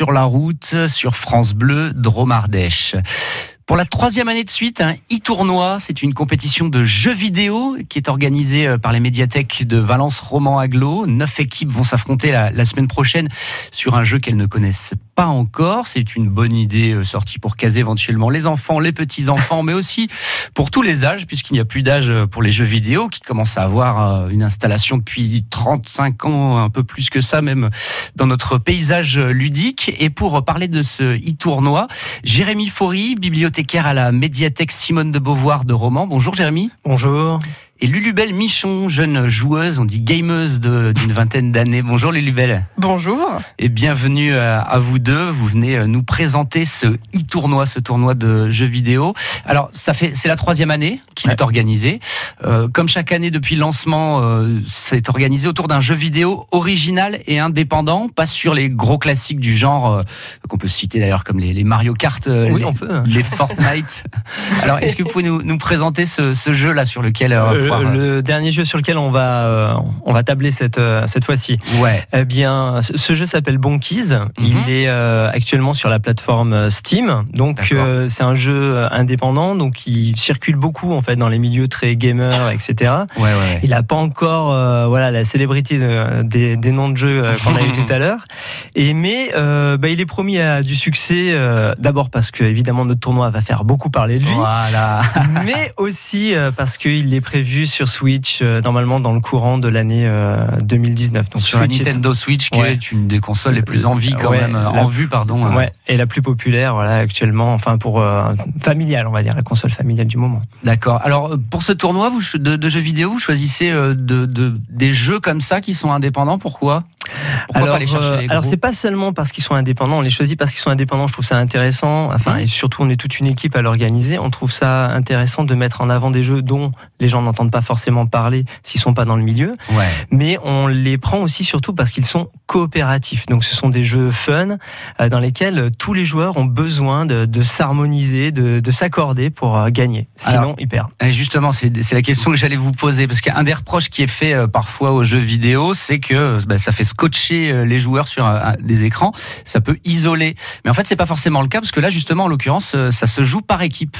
sur la route sur France Bleu Dromardèche. Pour la troisième année de suite, un e-tournoi, c'est une compétition de jeux vidéo qui est organisée euh, par les médiathèques de Valence Roman Aglo. Neuf équipes vont s'affronter la, la, semaine prochaine sur un jeu qu'elles ne connaissent pas encore. C'est une bonne idée euh, sortie pour caser éventuellement les enfants, les petits-enfants, mais aussi pour tous les âges, puisqu'il n'y a plus d'âge pour les jeux vidéo qui commencent à avoir euh, une installation depuis 35 ans, un peu plus que ça même, dans notre paysage ludique. Et pour parler de ce e-tournoi, Jérémy Faury, bibliothécaire à la médiathèque Simone de Beauvoir de Romans. Bonjour Jérémy. Bonjour et Lulubelle Michon, jeune joueuse, on dit gameuse d'une vingtaine d'années. Bonjour Lulubelle. Bonjour. Et bienvenue à, vous deux. Vous venez euh, nous présenter ce e-tournoi, ce tournoi de jeux vidéo. Alors, ça fait, c'est la troisième année qu'il est organisé. Euh, comme chaque année depuis le lancement, euh, c'est organisé autour d'un jeu vidéo original et indépendant, pas sur les gros classiques du genre euh, qu'on peut citer d'ailleurs comme les, les Mario Kart, oui, les, on peut. les Fortnite. Alors, est-ce que vous pouvez nous, nous présenter ce, ce jeu là sur lequel le dernier jeu sur lequel on va on va tabler cette cette fois-ci. Ouais. Eh bien, ce jeu s'appelle Bonkies. Mm -hmm. Il est actuellement sur la plateforme Steam. Donc, c'est un jeu indépendant, donc il circule beaucoup en fait dans les milieux très gamers, etc. Ouais, ouais. Il n'a pas encore euh, voilà la célébrité de, des, des, noms de jeux qu'on a eu tout à l'heure. Et mais euh, bah, il est promis à du succès. Euh, D'abord parce que évidemment notre tournoi va faire beaucoup parler de lui. Voilà. mais aussi parce qu'il est prévu sur Switch normalement dans le courant de l'année 2019. Donc sur Switch la Nintendo Switch, qui ouais. est une des consoles les plus en vie quand même, la, en vue pardon. Ouais. Et la plus populaire voilà actuellement. Enfin pour familiale on va dire la console familiale du moment. D'accord. Alors pour ce tournoi vous, de, de, jeux vidéo, vous choisissez de, de, des jeux comme ça qui sont indépendants. Pourquoi? Pourquoi alors, pas les chercher les alors c'est pas seulement parce qu'ils sont indépendants, on les choisit parce qu'ils sont indépendants. Je trouve ça intéressant. Enfin, mmh. et surtout, on est toute une équipe à l'organiser. On trouve ça intéressant de mettre en avant des jeux dont les gens n'entendent pas forcément parler s'ils sont pas dans le milieu. Ouais. Mais on les prend aussi surtout parce qu'ils sont coopératifs. Donc, ce sont des jeux fun euh, dans lesquels tous les joueurs ont besoin de, de s'harmoniser, de, de s'accorder pour euh, gagner. Sinon, alors, ils perdent. Justement, c'est la question que j'allais vous poser parce qu'un des reproches qui est fait euh, parfois aux jeux vidéo, c'est que bah, ça fait scotcher les joueurs sur un, des écrans, ça peut isoler. Mais en fait, c'est pas forcément le cas parce que là, justement, en l'occurrence, ça se joue par équipe.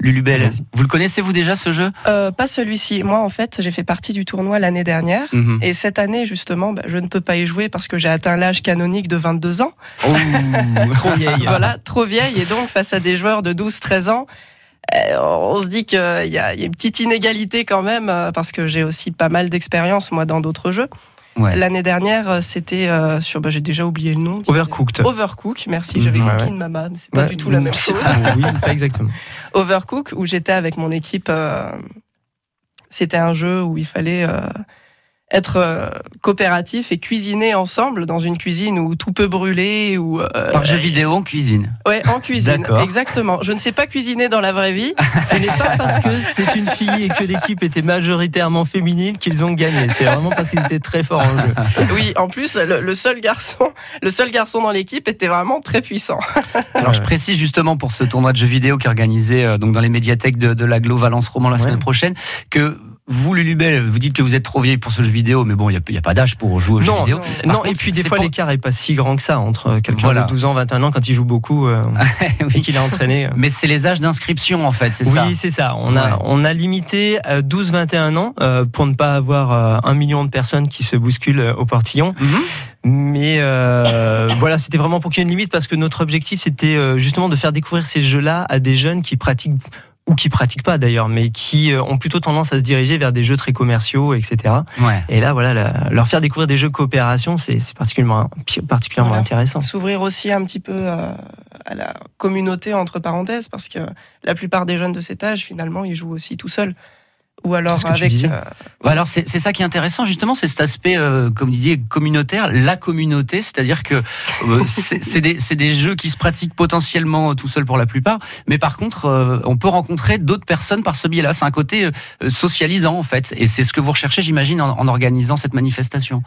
Lulubelle, vous le connaissez vous déjà ce jeu? Euh, Pas celui-ci. Moi, en fait, j'ai fait partie du tournoi l'année dernière. Mhm. Mm -hmm. Et cette année, justement, bah, je ne peux pas y jouer parce que j'ai atteint l'âge canonique de 22 ans. Oh, trop vieille. voilà, trop vieille. Et donc, face à des joueurs de 12-13 ans, on se dit qu'il y, y, a une petite inégalité quand même parce que j'ai aussi pas mal d'expérience, moi, dans d'autres jeux. Ouais. L'année dernière, c'était euh, sur. Bah, J'ai déjà oublié le nom. Overcooked. Overcooked, merci. J'avais Mmh, compris ouais. Mama, mais c'est pas du tout la même chose. oui, pas exactement. Overcooked, où j'étais avec mon équipe. euh, c'était un jeu où il fallait euh, être euh, coopératif et cuisiner ensemble dans une cuisine où tout peut brûler. Ou, euh, Par jeu vidéo en cuisine. Ouais, en cuisine. D'accord. Exactement. Je ne sais pas cuisiner dans la vraie vie. Ce n'est pas parce que c'est une fille et que l'équipe était majoritairement féminine qu'ils ont gagné. C'est vraiment parce qu'ils étaient très forts en jeu. Oui, en plus, le, le seul garçon, le seul garçon dans l'équipe était vraiment très puissant. Alors je précise justement pour ce tournoi de jeux vidéo qui est organisé euh, donc dans les médiathèques de, de l'aglo Valence Roman la Ouais. semaine prochaine que vous, Lulubelle, vous dites que vous êtes trop vieille pour ce jeu vidéo, mais bon, il n'y a, a, pas d'âge pour jouer aux jeux Non, vidéo. non. Non, contre, et puis des fois pour- l'écart est pas si grand que ça entre quelqu'un Voilà. de 12 ans, 21 ans quand il joue beaucoup euh, et Oui. qu'il est entraîné. euh. Mais c'est les âges d'inscription en fait, c'est ça Oui, c'est ça. On a, on a limité à 12-21 ans euh, pour ne pas avoir euh, un million de personnes qui se bousculent au portillon. Mhm. Mais euh, voilà, c'était vraiment pour qu'il y ait une limite parce que notre objectif c'était justement de faire découvrir ces jeux-là à des jeunes qui pratiquent ou qui pratiquent pas d'ailleurs, mais qui euh, ont plutôt tendance à se diriger vers des jeux très commerciaux, etc. Ouais. Et là, voilà, la- leur faire découvrir des jeux coopération, c'est particulièrement, particulièrement Voilà. intéressant. S'ouvrir aussi un petit peu euh, à la communauté, entre parenthèses, parce que la plupart des jeunes de cet âge, finalement, ils jouent aussi tout seuls. Ou alors ce avec. euh, Bah Alors c'est c'est ça qui est intéressant justement, c'est cet aspect, euh, comme vous disiez, communautaire, la communauté, c'est-à-dire que euh, c'est c'est des, c'est des jeux qui se pratiquent potentiellement tout seul pour la plupart, mais par contre euh, on peut rencontrer d'autres personnes par ce biais-là. C'est un côté euh, socialisant en fait, et c'est ce que vous recherchez, j'imagine, en, en organisant cette manifestation.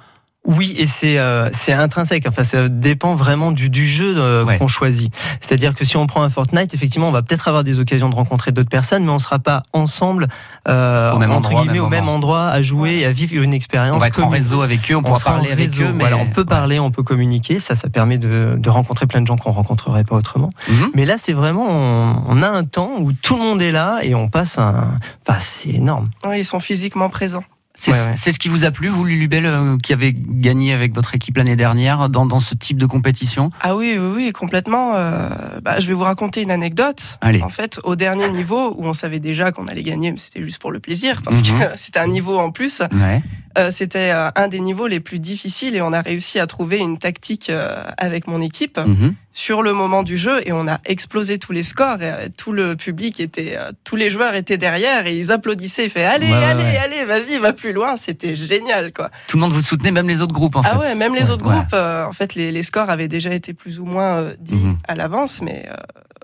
Oui, et c'est euh, c'est intrinsèque. Enfin, ça dépend vraiment du, du jeu euh, qu'on choisit. C'est-à-dire que si on prend un Fortnite, effectivement, on va peut-être avoir des occasions de rencontrer d'autres personnes, mais on sera pas ensemble euh, au même entre endroit, guillemets au même endroit à jouer et à vivre une expérience. On va être en réseau avec eux, on, pourra parler avec eux. Mais... on peut parler, on peut communiquer. Ça, ça permet de, de rencontrer plein de gens qu'on rencontrerait pas autrement. Mhm. Mais là, c'est vraiment, on, on, a un temps où tout le monde est là et on passe un. Enfin, c'est énorme. Oui, ils sont physiquement présents. C'est ce qui vous a plu, vous, Lulubel, euh, qui avez gagné avec votre équipe l'année dernière dans, dans, ce type de compétition? Ah oui, oui, oui complètement. Euh, bah, je vais vous raconter une anecdote. Allez. En fait, au dernier niveau, où on savait déjà qu'on allait gagner, mais c'était juste pour le plaisir, parce que mhm. c'était un niveau en plus, ouais. euh, c'était euh, un des niveaux les plus difficiles et on a réussi à trouver une tactique euh, avec mon équipe. Mhm sur le moment du jeu et on a explosé tous les scores et euh, tout le public était euh, tous les joueurs étaient derrière et ils applaudissaient fait allez allez allez vas-y va plus loin c'était génial quoi. Tout le monde vous soutenait même les autres groupes en ah fait. ah ouais même les autres groupes euh, en fait les, les, scores avaient déjà été plus ou moins dits mhm. à l'avance mais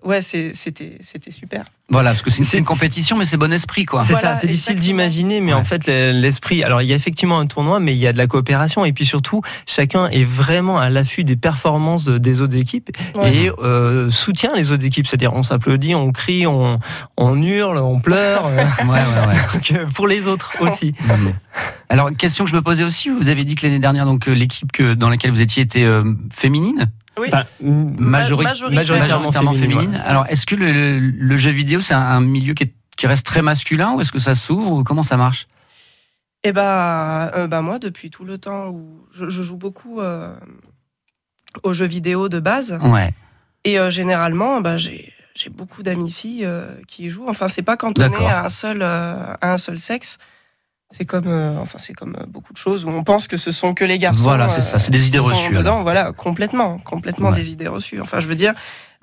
ouais, c'était c'était super. Voilà, parce que c'est une, compétition, mais c'est bon esprit, quoi. C'est ça, c'est difficile d'imaginer, mais en fait, l'esprit. Alors, il y a effectivement un tournoi, mais il y a de la coopération, et puis surtout, chacun est vraiment à l'affût des performances des autres équipes et euh, soutient les autres équipes. C'est-à-dire, on s'applaudit, on crie, on, on hurle, on pleure. ouais, ouais, ouais. Euh, pour les autres aussi. Mhm. Alors, question que je me posais aussi, vous avez dit que l'année dernière, donc euh, l'équipe que dans laquelle vous étiez était féminine? Oui. majoritairement, féminine. Alors, est-ce que le, jeu vidéo, c'est un, milieu qui, reste très masculin ou est-ce que ça s'ouvre Comment ça marche? Eh ben, euh, ben, moi, depuis tout le temps où je, joue beaucoup euh, aux jeux vidéo de base. Ouais. Et euh, généralement, ben, j'ai beaucoup d'amis filles qui y jouent. Enfin, c'est pas cantonné à un seul, à un seul sexe. C'est comme, euh, enfin, c'est comme euh, beaucoup de choses où on pense que ce sont que les garçons. Voilà, c'est ça, c'est des idées reçues. Dedans, voilà, complètement, complètement des idées reçues. Enfin, je veux dire,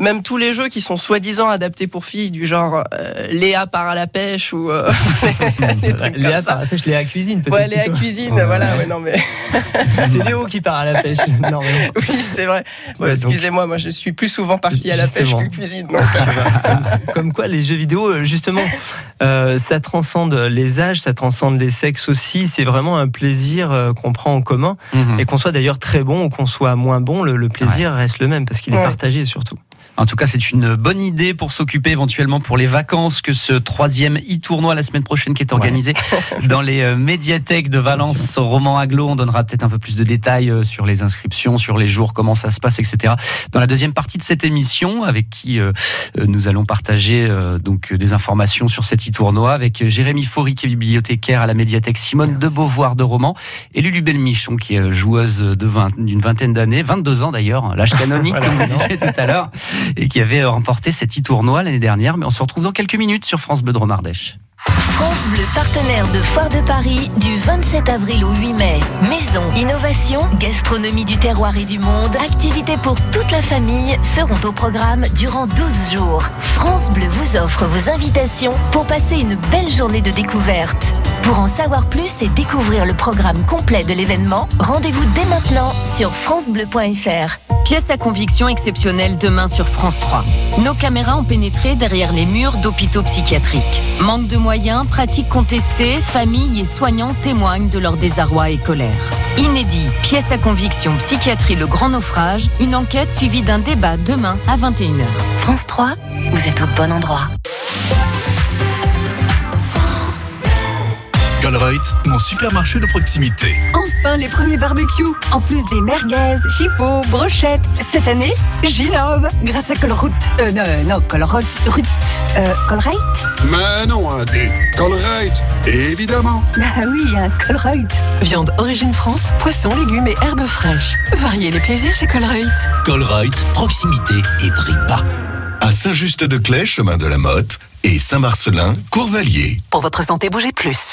même tous les jeux qui sont soi-disant adaptés pour filles, du genre euh, Léa part à la pêche ou euh, Léa part à la pêche, Léa cuisine peut-être. Ouais, Léa cuisine, voilà. Ouais, non mais c'est Léo qui part à la pêche. Non, Oui, c'est vrai. Excusez-moi, moi je suis plus souvent partie à la pêche que cuisine. Donc... Comme quoi, les jeux vidéo, euh, justement, euh, ça transcende les âges, ça transcende les sexes aussi. C'est vraiment un plaisir qu'on prend en commun mhm. et qu'on soit d'ailleurs très bon ou qu'on soit moins bon, le, plaisir reste le même parce qu'il est partagé surtout. En tout cas, c'est une bonne idée pour s'occuper éventuellement pour les vacances que ce troisième e-tournoi la semaine prochaine qui est organisé dans les euh, médiathèques de Valence, Roman Aglo. On donnera peut-être un peu plus de détails euh, sur les inscriptions, sur les jours, comment ça se passe, etc. Dans la deuxième partie de cette émission, avec qui euh, nous allons partager donc des informations sur cet e-tournoi avec Jérémy Faury qui est bibliothécaire à la médiathèque Simone de Beauvoir de Roman et Lulu Belmichon qui est joueuse d'une vingtaine d'années, 22 ans d'ailleurs, l'âge canonique comme vous disiez tout à l'heure et qui avait remporté cet e-tournoi l'année dernière. Mais on se retrouve dans quelques minutes sur France Bleu Dromardèche. France Bleu, partenaire de Foire de Paris du 27 avril au 8 mai. Maison, innovation, gastronomie du terroir et du monde, activités pour toute la famille seront au programme durant 12 jours. France Bleu vous offre vos invitations pour passer une belle journée de découverte. Pour en savoir plus et découvrir le programme complet de l'événement, rendez-vous dès maintenant sur francebleu.fr. Pièce à conviction exceptionnelle demain sur France 3. Nos caméras ont pénétré derrière les murs d'hôpitaux psychiatriques. Manque de moyens, pratiques contestées, familles et soignants témoignent de leur désarroi et colère. Inédit, pièce à conviction psychiatrie le grand naufrage, une enquête suivie d'un débat demain à 21h. France 3, vous êtes au bon endroit. Colruyt, mon supermarché de proximité. Enfin les premiers barbecues, en plus des merguez, chipots, brochettes. Cette année, j'innove grâce à Colruyt. Euh, non, non, Colruyt, Rut. Euh, Colruyt Mais non, hein, des Colruyt, évidemment. Ah oui, un Colruyt. Viande origine France, poissons, légumes et herbes fraîches. Variez les plaisirs chez Colruyt. Colruyt, proximité et prix bas. À Saint-Just-de-Clé, chemin de la Motte, et Saint-Marcelin, Courvalier. Pour votre santé, bougez plus.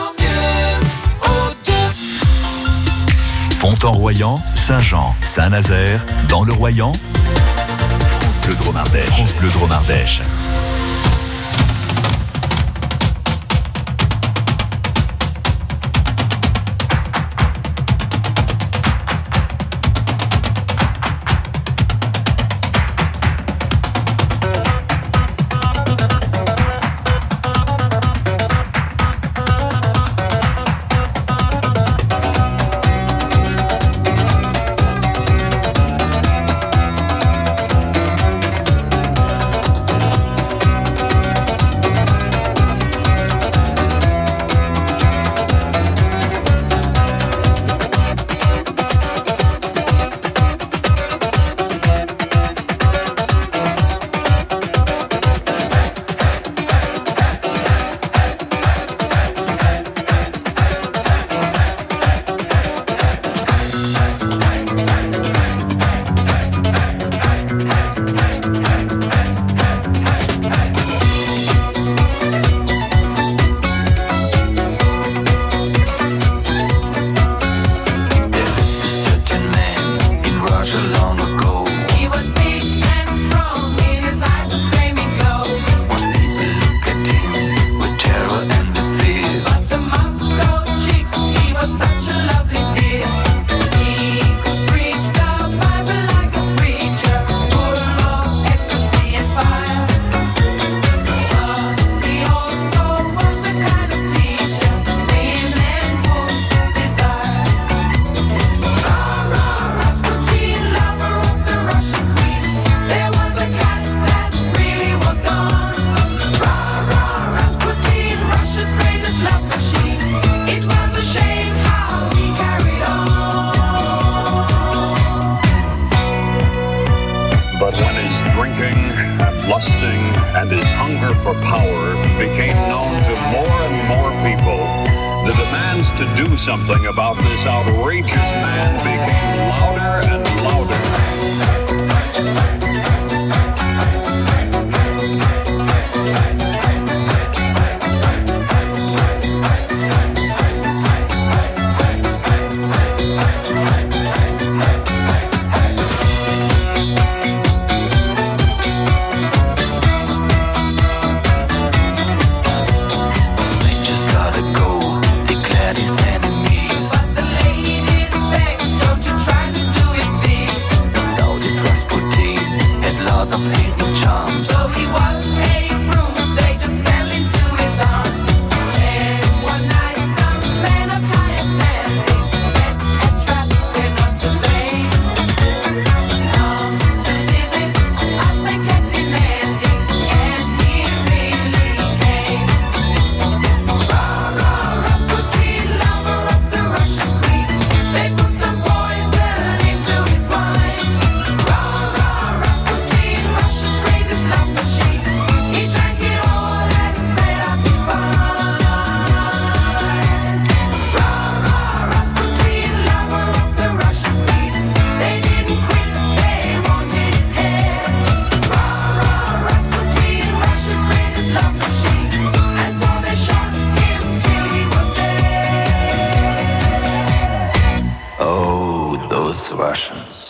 en mieux. O2. Pont-en-Royan, Saint-Jean, Saint-Nazaire, dans le Royan. France Bleu Dromardèche. France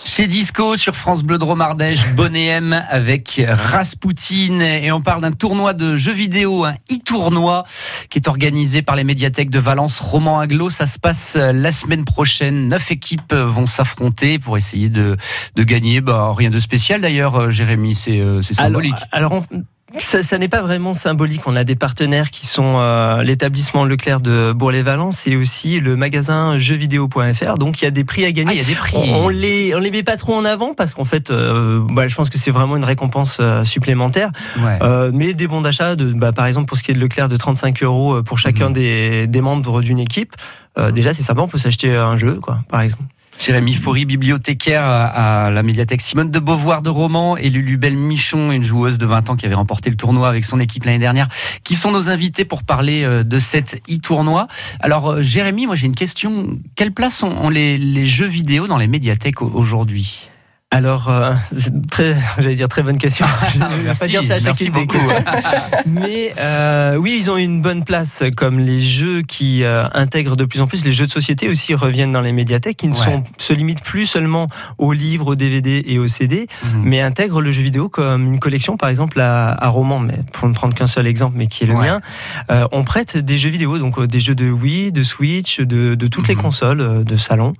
C'est Disco sur France Bleu Dromardèche, M avec Raspoutine et on parle d'un tournoi de jeux vidéo, un e-tournoi qui est organisé par les médiathèques de Valence Roman Aglo. Ça se passe la semaine prochaine. Neuf équipes vont s'affronter pour essayer de, de gagner. Bah, rien de spécial d'ailleurs, Jérémy, c'est euh, symbolique. Alors, ça, n'est pas vraiment symbolique. On a des partenaires qui sont euh, l'établissement Leclerc de Bourg-les-Valence et aussi le magasin jeuxvideo.fr. Donc il y a des prix à gagner. Ah, il y a des prix. On, les on les met pas trop en avant parce qu'en fait, euh, bah, je pense que c'est vraiment une récompense euh, supplémentaire. mais des bons d'achat, de, bah, par exemple pour ce qui est de Leclerc, de 35 euros pour chacun mhm. des, des membres d'une équipe. déjà c'est sympa. On peut s'acheter un jeu, quoi, par exemple. Jérémy Faury, bibliothécaire à la médiathèque Simone de Beauvoir de Romans et Lulu Michon, une joueuse de 20 ans qui avait remporté le tournoi avec son équipe l'année dernière, qui sont nos invités pour parler euh, de cet e-tournoi. Alors euh, Jérémy, moi j'ai une question. Quelle place ont les, jeux vidéo dans les médiathèques aujourd'hui? Alors, euh, c'est très, j'allais dire très bonne question. Je ne vais pas dire ça à chaque idée. Mais euh, oui, ils ont une bonne place, comme les jeux qui euh, intègrent de plus en plus. Les jeux de société aussi reviennent dans les médiathèques, qui ne sont, se limitent plus seulement aux livres, aux DVD et aux CD, mhm. mais intègrent le jeu vidéo comme une collection, par exemple à, à Roman, mais pour ne prendre qu'un seul exemple, mais qui est le mien. Euh, on prête des jeux vidéo, donc euh, des jeux de Wii, de Switch, de, de toutes les mhm. consoles de salon,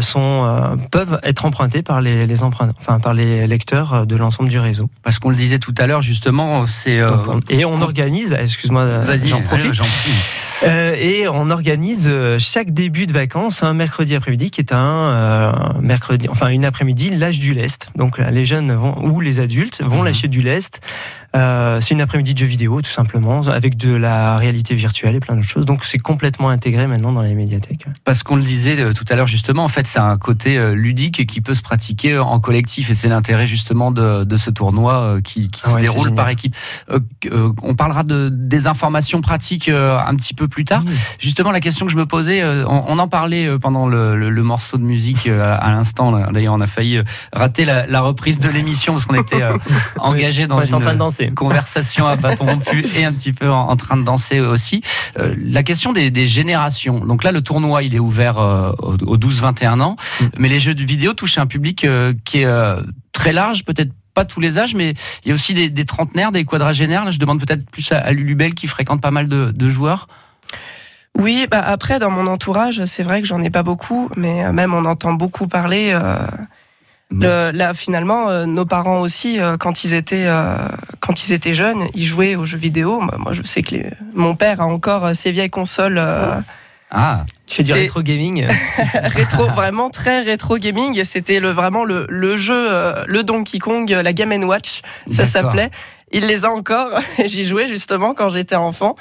sont peuvent être empruntés par les, les enfin par les lecteurs de l'ensemble du réseau. Parce qu'on le disait tout à l'heure, justement, c'est euh, et on organise. Excuse-moi, j'en profite. Euh, et on organise euh, chaque début de vacances un mercredi après-midi qui est un mercredi, enfin une après-midi, l'âge du lest. Donc les jeunes vont, ou les adultes vont mhm. lâcher du lest euh, c'est une après-midi de jeux vidéo, tout simplement, avec de la réalité virtuelle et plein d'autres choses. Donc c'est complètement intégré maintenant dans les médiathèques. Parce qu'on le disait euh, tout à l'heure, justement, en fait, c'est un côté euh, ludique qui peut se pratiquer en collectif. Et c'est l'intérêt, justement, de, de, ce tournoi qui, qui se déroule par équipe. on parlera de, des informations pratiques un petit peu plus tard. Justement, la question que je me posais, on, en parlait pendant le, le, morceau de musique à l'instant. D'ailleurs, on a failli rater la, la reprise de l'émission parce qu'on était engagé dans une... En train de danser. Conversation à bâton rompu et un petit peu en, train de danser aussi. Euh, la question des, générations. Donc là, le tournoi, il est ouvert euh, aux 12-21 ans, mm. mais les jeux de vidéo touchent un public euh, qui est très large, peut-être pas tous les âges, mais il y a aussi des, trentenaires, des quadragénaires. je demande peut-être plus à, Lulubel qui fréquente pas mal de, joueurs. Oui, bah après dans mon entourage, c'est vrai que j'en ai pas beaucoup, mais même on entend beaucoup parler. Le, là, finalement, euh, nos parents aussi, euh, quand ils étaient euh, quand ils étaient jeunes, ils jouaient aux jeux vidéo. Moi, je sais que les... mon père a encore ses vieilles consoles. Ah, tu fais du rétro gaming Rétro, vraiment très rétro gaming. Et c'était le, vraiment le, le jeu, le Donkey Kong, la Game Watch, ça s'appelait. Il les a encore. J'y jouais justement quand j'étais enfant.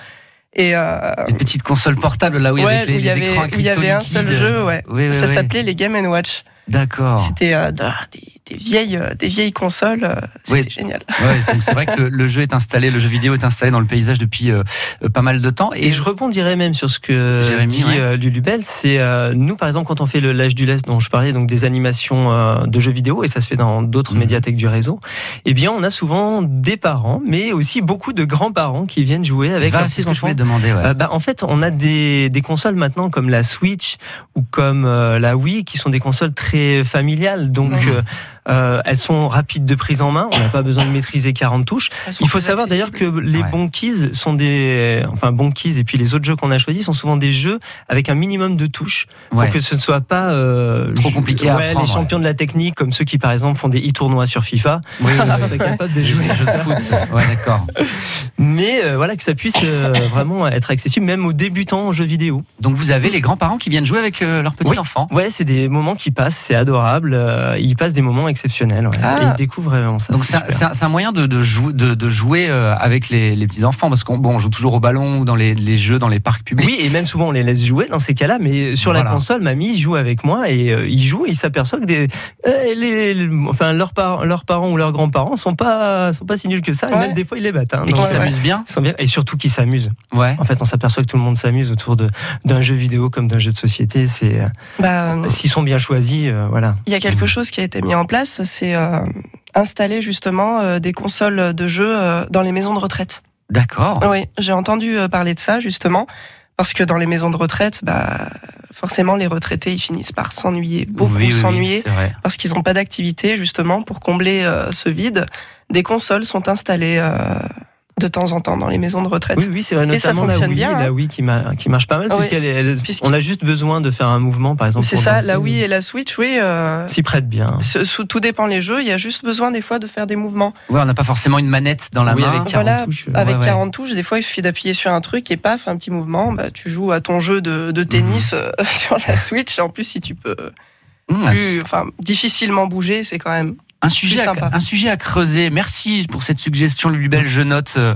Et Une petite console portable là où il y avait les, y avait, où il y avait un seul jeu, ouais. ça s'appelait les Game Watch. D'accord. C'était euh, des, vieilles, euh, des vieilles consoles. Euh, c'était génial. c'est vrai que le, jeu est installé, le jeu vidéo est installé dans le paysage depuis pas mal de temps. Et, je rebondirais même sur ce que Jérémy, dit Lulubel. C'est nous, par exemple, quand on fait l'âge du lest dont je parlais, donc des animations de jeux vidéo, et ça se fait dans d'autres mhm. médiathèques du réseau. Eh bien, on a souvent des parents, mais aussi beaucoup de grands-parents qui viennent jouer avec leurs petits enfants. demander. bah, en fait, on a des, des consoles maintenant comme la Switch ou comme la Wii, qui sont des consoles très familiale. Donc, euh, euh, elles sont rapides de prise en main. On n'a pas besoin de maîtriser 40 touches. Il faut savoir d'ailleurs que les bons keys sont des, enfin bons keys et puis les autres jeux qu'on a choisis sont souvent des jeux avec un minimum de touches pour que ce ne soit pas euh, trop compliqué à Les champions de la technique comme ceux qui par exemple font des e-tournois sur FIFA, oui, sont capables de jouer jeux de foot. Ouais, d'accord. Mais euh, voilà que ça puisse vraiment être accessible même aux débutants en jeux vidéo. Donc vous avez les grands-parents qui viennent jouer avec leurs petits enfants. Ouais, c'est des moments qui passent, c'est adorable. ils passent des moments exceptionnel. Ah. Et ils découvrent vraiment ça. Donc c'est un, moyen de, de, de, jouer euh, avec les, petits enfants parce qu'on bon, joue toujours au ballon ou dans les, les, jeux dans les parcs publics. Oui, et même souvent on les laisse jouer dans ces cas-là. Mais sur la console, mamie joue avec moi et euh, ils jouent. Et ils s'aperçoivent que des, euh, les, enfin leurs, parents, leurs parents ou leurs grands-parents sont pas sont pas si nuls que ça. Et même des fois ils les battent. Hein. et qui s'amusent bien. bien. Et surtout qu'ils s'amusent. Ouais. En fait, on s'aperçoit que tout le monde s'amuse autour d'un jeu vidéo comme d'un jeu de société. C'est bah, s'ils sont bien choisis, voilà. Il y a quelque chose qui a été mis en place c'est euh, installer justement euh, des consoles de jeux euh, dans les maisons de retraite. D'accord. Oui, j'ai entendu parler de ça justement. Parce que dans les maisons de retraite, bah, forcément, les retraités, ils finissent par s'ennuyer, beaucoup s'ennuyer, parce qu'ils n'ont pas d'activité, justement, pour combler ce vide. Des consoles sont installées de temps en temps dans les maisons de retraite. Oui, oui c'est vrai, notamment la Wii, bien, la Wii qui, qui marche pas mal, puisqu'on a juste besoin de faire un mouvement, par exemple. C'est ça, la Wii et la Switch, oui. Euh, S'y prête bien. tout dépend les jeux, il y a juste besoin des fois de faire des mouvements. Oui, on n'a pas forcément une manette dans la main. Avec 40 touches. Avec 40 touches, des fois il suffit d'appuyer sur un truc et paf, un petit mouvement, bah, tu joues à ton jeu de, tennis mhm. euh, sur la Switch. En plus, si tu peux mmh, enfin, difficilement bouger, c'est quand même un sujet, à, un sujet à creuser. Merci pour cette suggestion, Lulubel. Je note euh,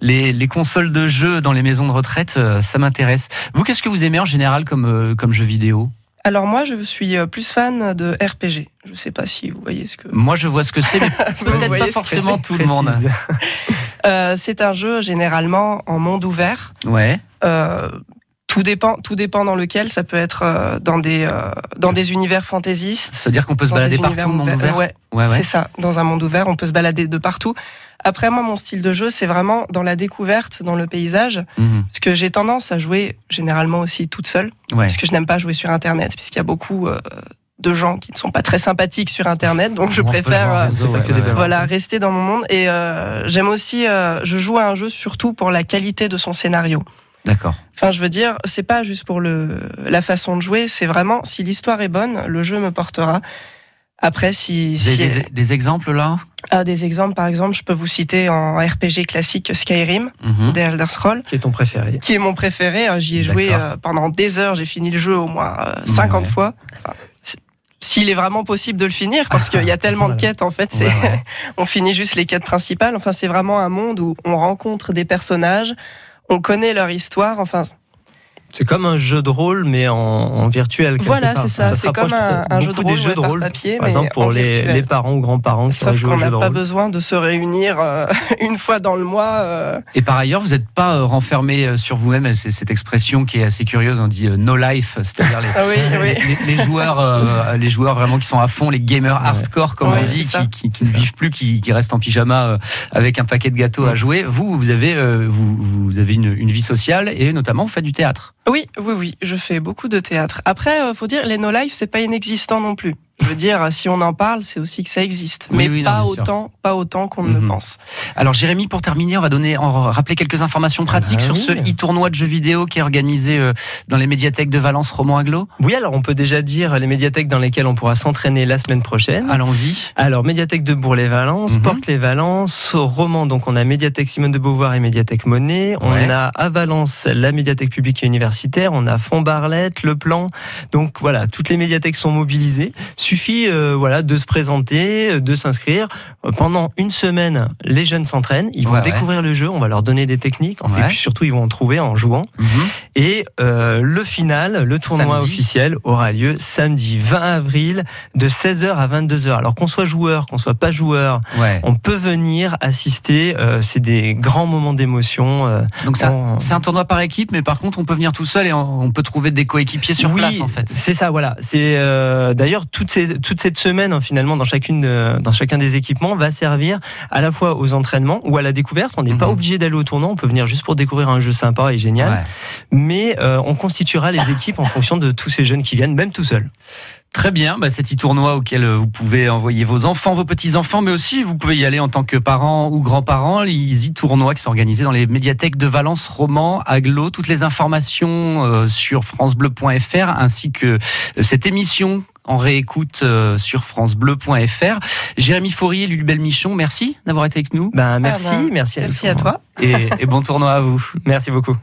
les, les, consoles de jeux dans les maisons de retraite. Euh, ça m'intéresse. Vous, qu'est-ce que vous aimez en général comme, euh, comme jeu vidéo? Alors moi, je suis plus fan de RPG. Je ne sais pas si vous voyez ce que. Moi, je vois ce que c'est, mais peut-être pas forcément tout le monde. c'est un jeu généralement en monde ouvert. Ouais. Tout dépend, tout dépend dans lequel. Ça peut être euh, dans des euh, dans des univers fantaisistes. C'est-à-dire qu'on peut se balader partout dans monde ouvert. Ouais, ouais, c'est ça. Dans un monde ouvert, on peut se balader de partout. Après, moi, mon style de jeu, c'est vraiment dans la découverte, dans le paysage. Mhm. Parce que j'ai tendance à jouer généralement aussi toute seule. Parce que je n'aime pas jouer sur Internet, puisqu'il y a beaucoup euh, de gens qui ne sont pas très sympathiques sur Internet. Donc, je préfère euh, voilà, rester dans mon monde. Et euh, j'aime aussi, je joue à un jeu surtout pour la qualité de son scénario. D'accord. Enfin, je veux dire, c'est pas juste pour le, la façon de jouer, c'est vraiment si l'histoire est bonne, le jeu me portera. Après, si. Des, exemples là? Ah, Des exemples, par exemple, je peux vous citer en RPG classique Skyrim, mm Elder Scrolls. Qui est ton préféré Qui est mon préféré. Euh, j'y ai joué euh, pendant des heures, j'ai fini le jeu au moins 50 euh, fois. s'il est vraiment possible de le finir, parce qu'il y a tellement de quêtes, en fait, c'est on finit juste les quêtes principales. Enfin, c'est vraiment un monde où on rencontre des personnages, on connaît leur histoire. Enfin, c'est comme un jeu de rôle, mais en, virtuel. Voilà, c'est ça. c'est comme un, jeu de rôle, jeux de rôle papier, par exemple pour les, parents ou grands-parents qui Sauf qu'on n'a pas besoin de se réunir euh, une fois dans le mois. Euh. Et par ailleurs, vous n'êtes pas euh, renfermé sur vous-même. C'est cette expression qui est assez curieuse. On dit no life, c'est-à-dire les, ah les, joueurs, les joueurs vraiment qui sont à fond, les gamers hardcore, comme on dit, qui, qui, ne vivent plus, qui, restent en pyjama avec un paquet de gâteaux à jouer. Vous, vous avez, vous, vous avez une, une vie sociale et notamment vous faites du théâtre. Oui, oui, oui, je fais beaucoup de théâtre. Après, euh, faut dire, les no life, c'est pas inexistant non plus. Je veux dire, si on en parle, c'est aussi que ça existe, mais pas, autant, pas autant qu'on ne mhm. pense. Alors Jérémy, pour terminer, on va donner, on rappeler quelques informations pratiques ah sur ce e-tournoi de jeux vidéo qui est organisé euh, dans les médiathèques de Valence, Roman Aglo. Oui, alors on peut déjà dire les médiathèques dans lesquelles on pourra s'entraîner la semaine prochaine. Allons-y. Alors médiathèque de Bourg-les-Valence, mhm. Porte-les-Valence, Roman, donc on a médiathèque Simone de Beauvoir et médiathèque Monet. On a à Valence la médiathèque publique et universitaire. On a Font-Barlette, Le Plan. Donc voilà, toutes les médiathèques sont mobilisées suffit euh, voilà de se présenter, euh, de s'inscrire. Euh, pendant une semaine, les jeunes s'entraînent, ils vont découvrir le jeu, on va leur donner des techniques, en fait, surtout ils vont en trouver en jouant. Mhm. Et le final, le tournoi officiel aura lieu samedi 20 avril de 16h à 22h. Alors qu'on soit joueur, qu'on soit pas joueur, on peut venir assister. c'est des grands moments d'émotion. Donc c'est un tournoi par équipe, mais par contre on peut venir tout seul et on, peut trouver des coéquipiers sur place en fait. C'est ça, voilà. C'est d'ailleurs toutes ces toute cette semaine, hein, finalement, dans, chacune, dans chacun des équipements, va servir à la fois aux entraînements ou à la découverte. On n'est pas mhm. obligé d'aller au tournoi, on peut venir juste pour découvrir un jeu sympa et génial. Mais euh, on constituera les équipes en fonction de tous ces jeunes qui viennent, même tout seuls. Très bien, bah, cet e-tournoi auquel vous pouvez envoyer vos enfants, vos petits-enfants, mais aussi vous pouvez y aller en tant que parents ou grands-parents. Les e-tournois qui sont organisés dans les médiathèques de Valence, Romans, Aglo. Toutes les informations euh, sur francebleu.fr ainsi que cette émission en réécoute euh, sur francebleu.fr. Jérémy Faurier, Lulubelle Michon, merci d'avoir été avec nous. Ben, merci, ah ben, merci, merci à toi. Et, et bon tournoi à vous. Merci beaucoup.